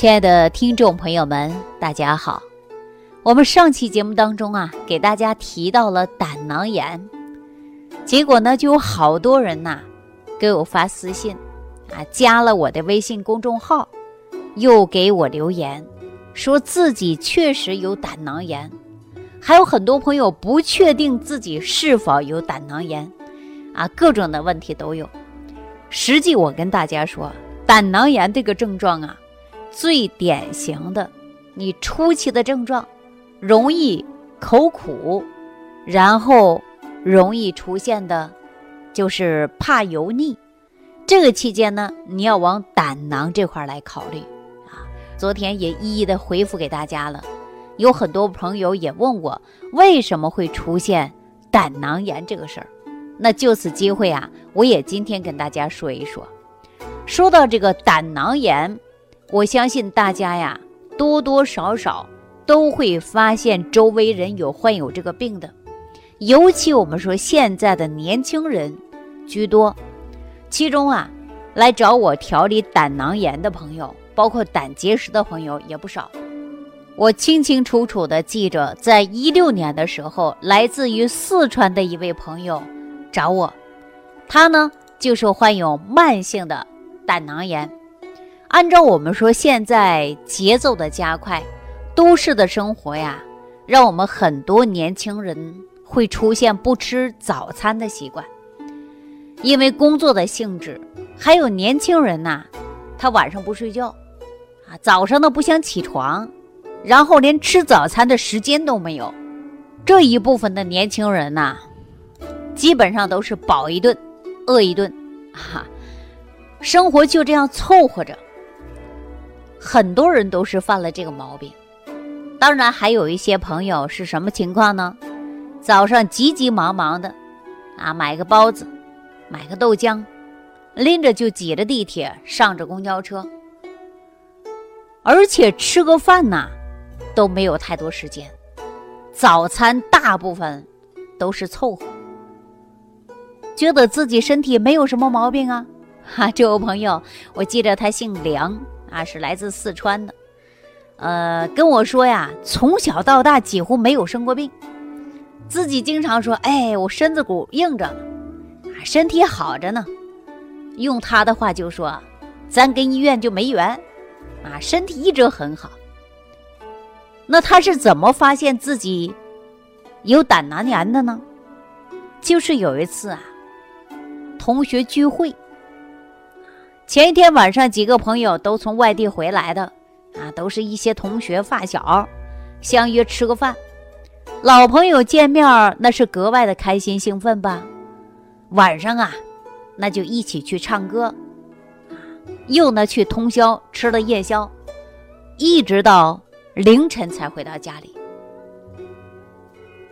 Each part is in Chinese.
亲爱的听众朋友们，大家好。我们上期节目当中啊，给大家提到了胆囊炎，结果呢，就有好多人呐给我发私信啊，加了我的微信公众号，又给我留言，说自己确实有胆囊炎，还有很多朋友不确定自己是否有胆囊炎，啊，各种的问题都有。实际我跟大家说，胆囊炎这个症状啊。最典型的，你初期的症状，容易口苦，然后容易出现的，就是怕油腻。这个期间呢，你要往胆囊这块来考虑啊。昨天也一一的回复给大家了，有很多朋友也问我为什么会出现胆囊炎这个事儿。那就此机会啊，我也今天跟大家说一说。说到这个胆囊炎。我相信大家呀，多多少少都会发现周围人有患有这个病的，尤其我们说现在的年轻人居多，其中啊，来找我调理胆囊炎的朋友，包括胆结石的朋友也不少。我清清楚楚的记着，在一六年的时候，来自于四川的一位朋友找我，他呢就是患有慢性的胆囊炎。按照我们说，现在节奏的加快，都市的生活呀，让我们很多年轻人会出现不吃早餐的习惯。因为工作的性质，还有年轻人呐，他晚上不睡觉，啊，早上呢不想起床，然后连吃早餐的时间都没有。这一部分的年轻人呐，基本上都是饱一顿，饿一顿，哈，生活就这样凑合着。很多人都是犯了这个毛病，当然还有一些朋友是什么情况呢？早上急急忙忙的，啊，买个包子，买个豆浆，拎着就挤着地铁，上着公交车，而且吃个饭呐都没有太多时间，早餐大部分都是凑合，觉得自己身体没有什么毛病啊。哈，这位朋友，我记得他姓梁。啊，是来自四川的，呃，跟我说呀，从小到大几乎没有生过病，自己经常说，哎，我身子骨硬着呢，啊，身体好着呢。用他的话就说，咱跟医院就没缘，啊，身体一直很好。那他是怎么发现自己有胆囊炎的呢？就是有一次啊，同学聚会。前一天晚上，几个朋友都从外地回来的，啊，都是一些同学发小，相约吃个饭。老朋友见面，那是格外的开心兴奋吧。晚上啊，那就一起去唱歌，又呢去通宵吃了夜宵，一直到凌晨才回到家里。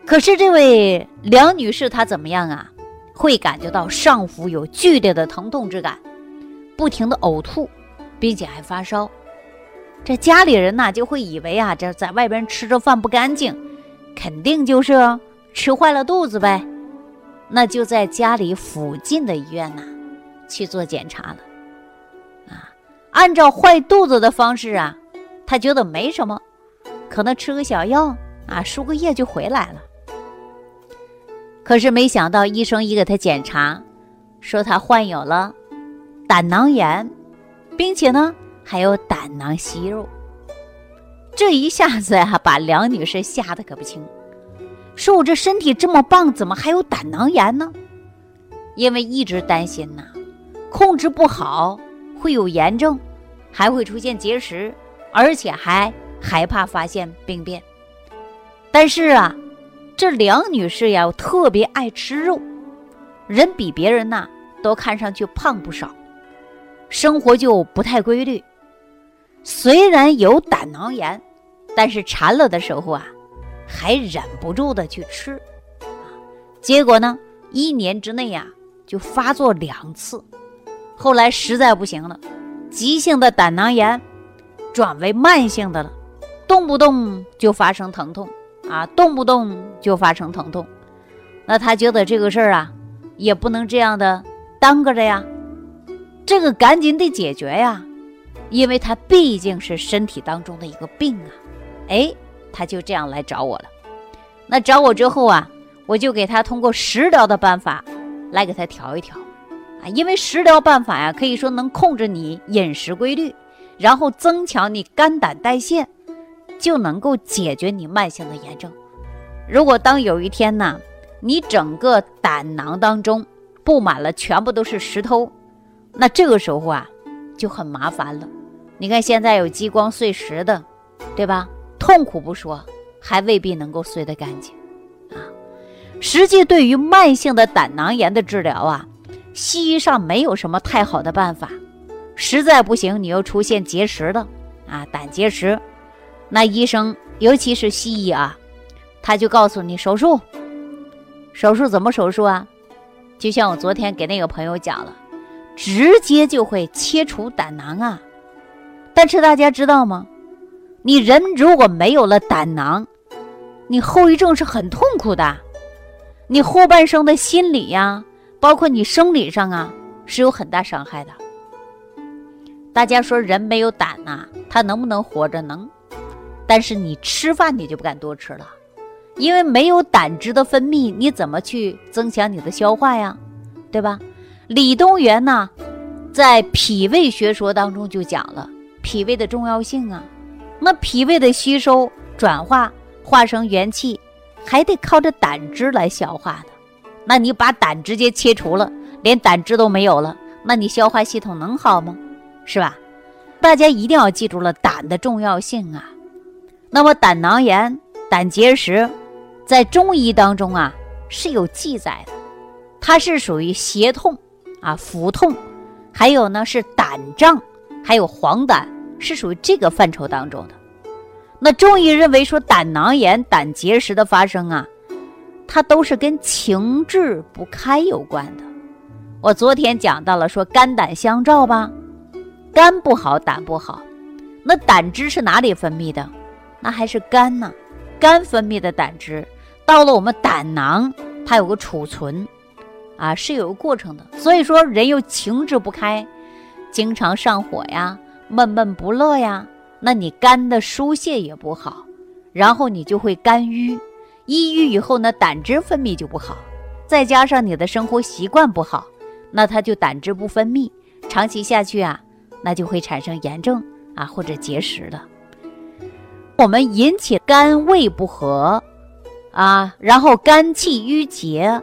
可是这位梁女士她怎么样啊？会感觉到上腹有剧烈的疼痛之感。不停的呕吐，并且还发烧，这家里人呐就会以为啊，这在外边吃着饭不干净，肯定就是吃坏了肚子呗。那就在家里附近的医院呐去做检查了。啊，按照坏肚子的方式啊，他觉得没什么，可能吃个小药啊，输个液就回来了。可是没想到医生一给他检查，说他患有了。胆囊炎，并且呢还有胆囊息肉，这一下子呀把梁女士吓得可不轻，说我这身体这么棒，怎么还有胆囊炎呢？因为一直担心呐，控制不好会有炎症，还会出现结石，而且还害怕发现病变。但是啊，这梁女士呀特别爱吃肉，人比别人呐都看上去胖不少。生活就不太规律，虽然有胆囊炎，但是馋了的时候啊，还忍不住的去吃，结果呢，一年之内呀就发作两次，后来实在不行了，急性的胆囊炎转为慢性的了，动不动就发生疼痛。啊，动不动就发生疼痛，那他觉得这个事儿啊，也不能这样的耽搁着呀。这个赶紧得解决呀！因为它毕竟是身体当中的一个病啊。哎，他就这样来找我了。那找我之后啊，我就给他通过食疗的办法来给他调一调啊，因为食疗办法呀，可以说能控制你饮食规律，然后增强你肝胆代谢，就能够解决你慢性的炎症。如果当有一天呢，你整个胆囊当中布满了全部都是石头，那这个时候啊就很麻烦了。你看现在有激光碎石的，对吧？痛苦不说，还未必能够碎得干净啊。实际对于慢性的胆囊炎的治疗啊，西医上没有什么太好的办法。实在不行，你又出现结石的啊，胆结石，那医生尤其是西医啊。他就告诉你手术，手术怎么手术啊？就像我昨天给那个朋友讲了，直接就会切除胆囊啊。但是大家知道吗？你人如果没有了胆囊，你后遗症是很痛苦的，你后半生的心理呀，包括你生理上啊，是有很大伤害的。大家说人没有胆呐，他能不能活着？能，但是你吃饭你就不敢多吃了。因为没有胆汁的分泌，你怎么去增强你的消化呀？对吧？李东垣呢，在脾胃学说当中就讲了脾胃的重要性啊。那脾胃的吸收、转化、化成元气，还得靠着胆汁来消化的。那你把胆直接切除了，连胆汁都没有了，那你消化系统能好吗？是吧？大家一定要记住了胆的重要性啊。那么胆囊炎、胆结石。在中医当中啊是有记载的，它是属于胁痛啊、腹痛，还有呢是胆胀，还有黄疸，是属于这个范畴当中的。那中医认为说胆囊炎、胆结石的发生啊，它都是跟情志不开有关的。我昨天讲到了说肝胆相照吧，肝不好，胆不好，那胆汁是哪里分泌的？那还是肝呢，肝分泌的胆汁。到了我们胆囊，它有个储存，啊，是有个过程的。所以说，人又情志不开，经常上火呀，闷闷不乐呀，那你肝的疏泄也不好，然后你就会肝郁，一郁以后呢，胆汁分泌就不好，再加上你的生活习惯不好，那它就胆汁不分泌，长期下去啊，那就会产生炎症啊或者结石的。我们引起肝胃不和。啊，然后肝气郁结，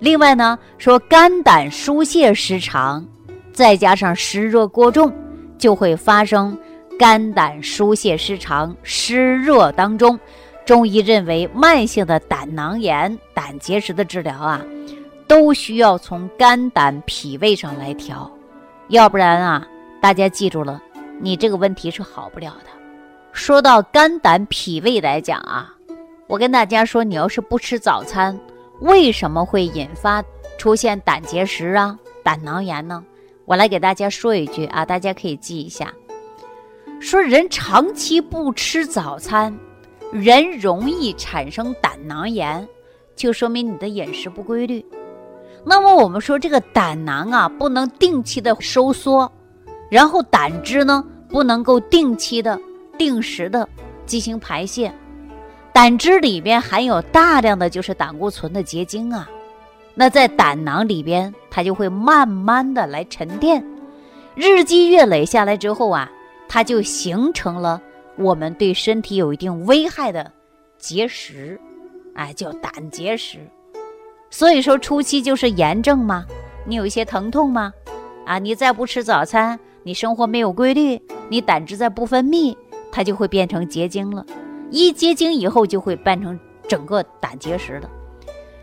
另外呢，说肝胆疏泄失常，再加上湿热过重，就会发生肝胆疏泄失常、湿热当中。中医认为，慢性的胆囊炎、胆结石的治疗啊，都需要从肝胆脾胃上来调，要不然啊，大家记住了，你这个问题是好不了的。说到肝胆脾胃来讲啊。我跟大家说，你要是不吃早餐，为什么会引发出现胆结石啊、胆囊炎呢？我来给大家说一句啊，大家可以记一下：说人长期不吃早餐，人容易产生胆囊炎，就说明你的饮食不规律。那么我们说这个胆囊啊，不能定期的收缩，然后胆汁呢，不能够定期的、定时的进行排泄。胆汁里边含有大量的就是胆固醇的结晶啊，那在胆囊里边，它就会慢慢的来沉淀，日积月累下来之后啊，它就形成了我们对身体有一定危害的结石，哎，叫胆结石。所以说初期就是炎症嘛，你有一些疼痛吗？啊，你再不吃早餐，你生活没有规律，你胆汁再不分泌，它就会变成结晶了。一结晶以后就会变成整个胆结石的，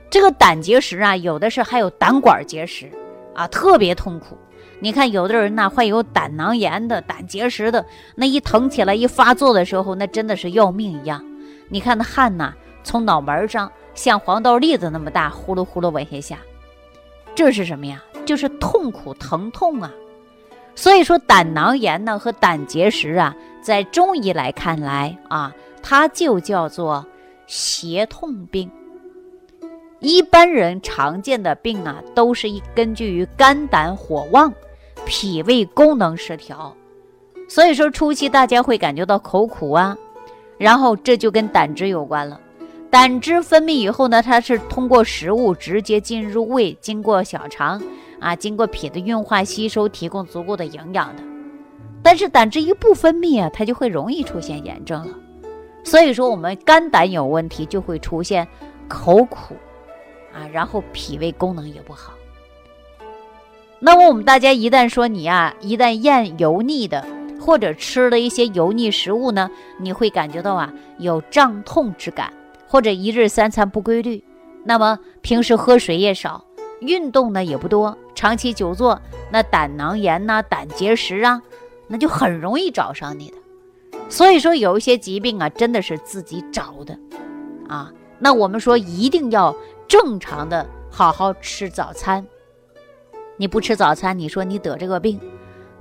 这个胆结石啊，有的是还有胆管结石啊，特别痛苦。你看有的人呢患有胆囊炎的、胆结石的，那一疼起来一发作的时候，那真的是要命一样。你看那汗呐，从脑门上像黄豆粒子那么大，呼噜呼噜往下下，这是什么呀？就是痛苦疼痛啊。所以说胆囊炎呢和胆结石啊，在中医来看来啊。它就叫做胁痛病。一般人常见的病啊，都是一根据于肝胆火旺、脾胃功能失调所以说初期大家会感觉到口苦啊，然后这就跟胆汁有关了。胆汁分泌以后呢，它是通过食物直接进入胃，经过小肠啊，经过脾的运化吸收，提供足够的营养的。但是胆汁一不分泌啊，它就会容易出现炎症了。所以说我们肝胆有问题，就会出现口苦啊，然后脾胃功能也不好。那么我们大家一旦说你啊，一旦咽油腻的，或者吃了一些油腻食物呢，你会感觉到啊有胀痛之感。或者一日三餐不规律，那么平时喝水也少，运动呢也不多，长期久坐，那胆囊炎呐、胆结石啊，那就很容易找上你的。所以说有一些疾病啊，真的是自己找的啊。那我们说一定要正常的好好吃早餐。你不吃早餐，你说你得这个病，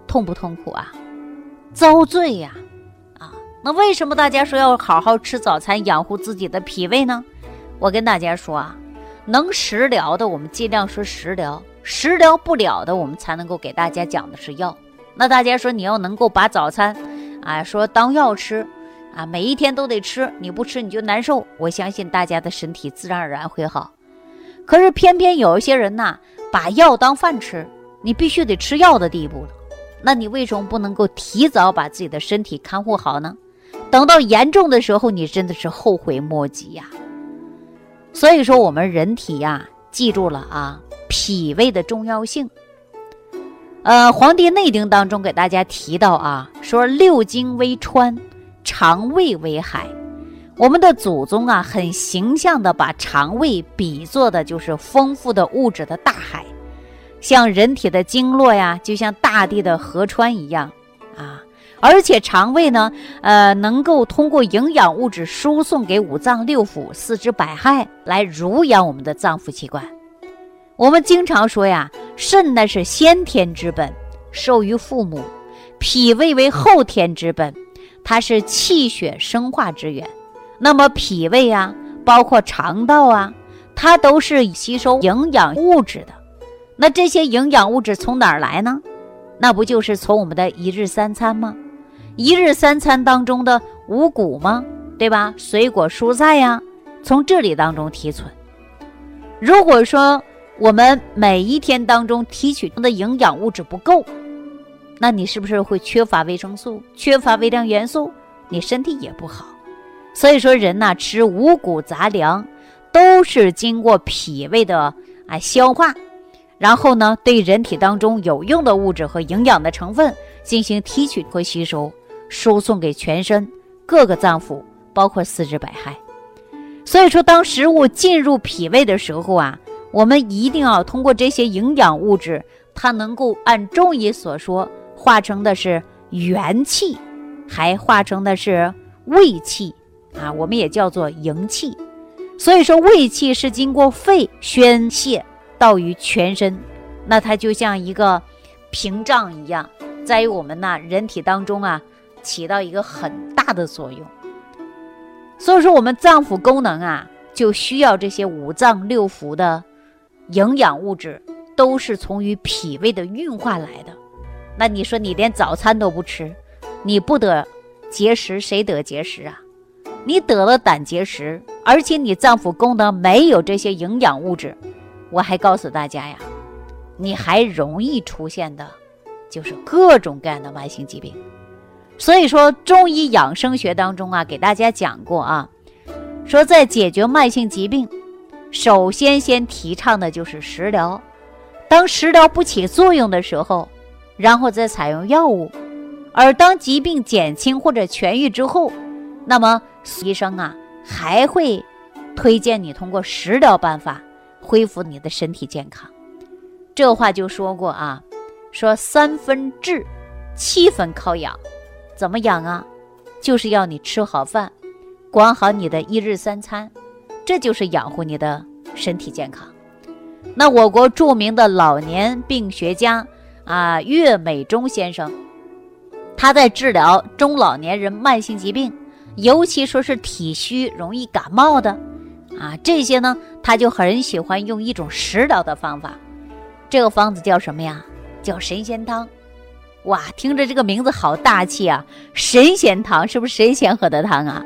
痛不痛苦啊？遭罪呀！啊那为什么大家说要好好吃早餐，养护自己的脾胃呢？我跟大家说啊，能食疗的我们尽量说食疗，食疗不了的我们才能够给大家讲的是药。那大家说你要能够把早餐啊说当药吃啊，每一天都得吃，你不吃你就难受。我相信大家的身体自然而然会好。可是偏偏有一些人呐，把药当饭吃，你必须得吃药的地步了。那你为什么不能够提早把自己的身体看护好呢？等到严重的时候，你真的是后悔莫及呀。所以说，我们人体呀，记住了啊，脾胃的重要性。呃，《黄帝内经》当中给大家提到啊，说六经为川，肠胃为海。我们的祖宗啊，很形象的把肠胃比作的就是丰富的物质的大海，像人体的经络呀，就像大地的河川一样啊。而且肠胃呢，呃，能够通过营养物质输送给五脏六腑、四肢百骸，来濡养我们的脏腑器官。我们经常说呀，肾呢是先天之本，受于父母；脾胃为后天之本，它是气血生化之源。那么脾胃啊，包括肠道啊，它都是吸收营养物质的。那这些营养物质从哪儿来呢？那不就是从我们的一日三餐吗？一日三餐当中的五谷吗？对吧？水果、蔬菜呀，从这里当中提存。如果说我们每一天当中提取的营养物质不够，那你是不是会缺乏维生素、缺乏微量元素？你身体也不好。所以说，人呐，吃五谷杂粮，都是经过脾胃的啊消化，然后呢，对人体当中有用的物质和营养的成分进行提取和吸收。输送给全身各个脏腑，包括四肢百骸。所以说，当食物进入脾胃的时候啊，我们一定要通过这些营养物质，它能够按中医所说，化成的是元气，还化成的是胃气啊，我们也叫做营气。所以说，胃气是经过肺宣泄到于全身，那它就像一个屏障一样，在于我们呐人体当中啊。起到一个很大的作用，所以说我们脏腑功能啊，就需要这些五脏六腑的营养物质，都是从于脾胃的运化来的。那你说你连早餐都不吃，你不得结石，谁得结石啊？你得了胆结石，而且你脏腑功能没有这些营养物质，我还告诉大家呀，你还容易出现的，就是各种各样的慢性疾病。所以说，中医养生学当中啊，给大家讲过啊，说在解决慢性疾病，首先先提倡的就是食疗。当食疗不起作用的时候，然后再采用药物。而当疾病减轻或者痊愈之后，那么医生啊还会推荐你通过食疗办法恢复你的身体健康。这话就说过啊，说三分治，七分靠养。怎么养啊？就是要你吃好饭，管好你的一日三餐，这就是养护你的身体健康。那我国著名的老年病学家啊，岳美中先生，他在治疗中老年人慢性疾病，尤其说是体虚、容易感冒的啊，这些呢，他就很喜欢用一种食疗的方法。这个方子叫什么呀？叫神仙汤。哇，听着这个名字好大气啊！神仙汤是不是神仙喝的汤啊？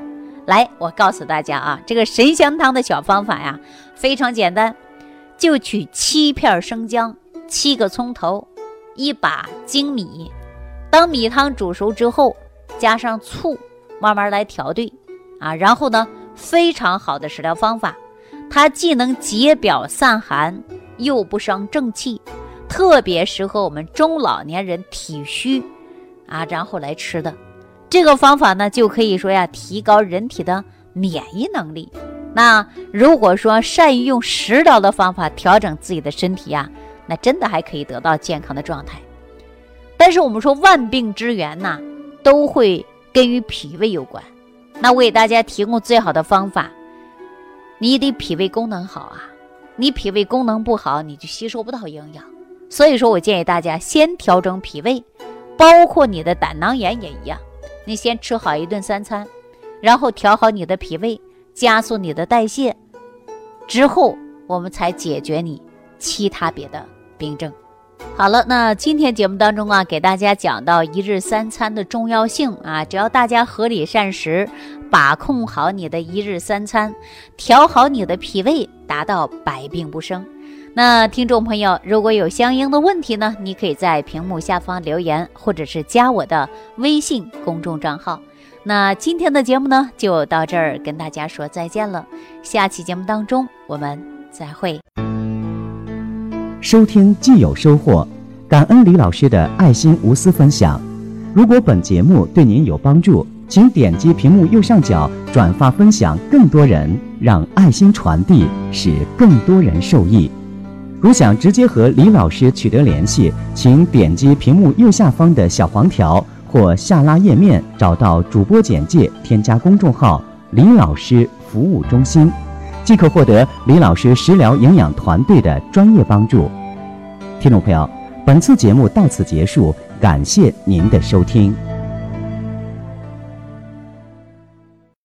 来，我告诉大家啊，这个神仙汤的小方法呀，非常简单，就取七片生姜、七个葱头、一把精米，当米汤煮熟之后，加上醋，慢慢来调兑啊。然后呢，非常好的食疗方法，它既能解表散寒，又不伤正气。特别适合我们中老年人体虚啊，然后来吃的这个方法呢，就可以说呀，提高人体的免疫能力。那如果说善于用食疗的方法调整自己的身体呀，那真的还可以得到健康的状态。但是我们说万病之源呐，都会跟与脾胃有关。那我给大家提供最好的方法，你得脾胃功能好啊，你脾胃功能不好，你就吸收不到营养。所以说我建议大家先调整脾胃，包括你的胆囊炎也一样。你先吃好一顿三餐，然后调好你的脾胃，加速你的代谢，之后我们才解决你其他别的病症。好了，那今天节目当中啊，给大家讲到一日三餐的重要性啊，只要大家合理膳食，把控好你的一日三餐，调好你的脾胃，达到百病不生。那听众朋友，如果有相应的问题呢，你可以在屏幕下方留言，或者是加我的微信公众账号。那今天的节目呢，就到这儿，跟大家说再见了。下期节目当中，我们再会。收听既有收获，感恩李老师的爱心无私分享。如果本节目对您有帮助，请点击屏幕右上角转发分享，更多人让爱心传递，使更多人受益。如想直接和李老师取得联系，请点击屏幕右下方的小黄条或下拉页面，找到主播简介，添加公众号“李老师服务中心”，即可获得李老师食疗营养团队的专业帮助。听众朋友，本次节目到此结束，感谢您的收听。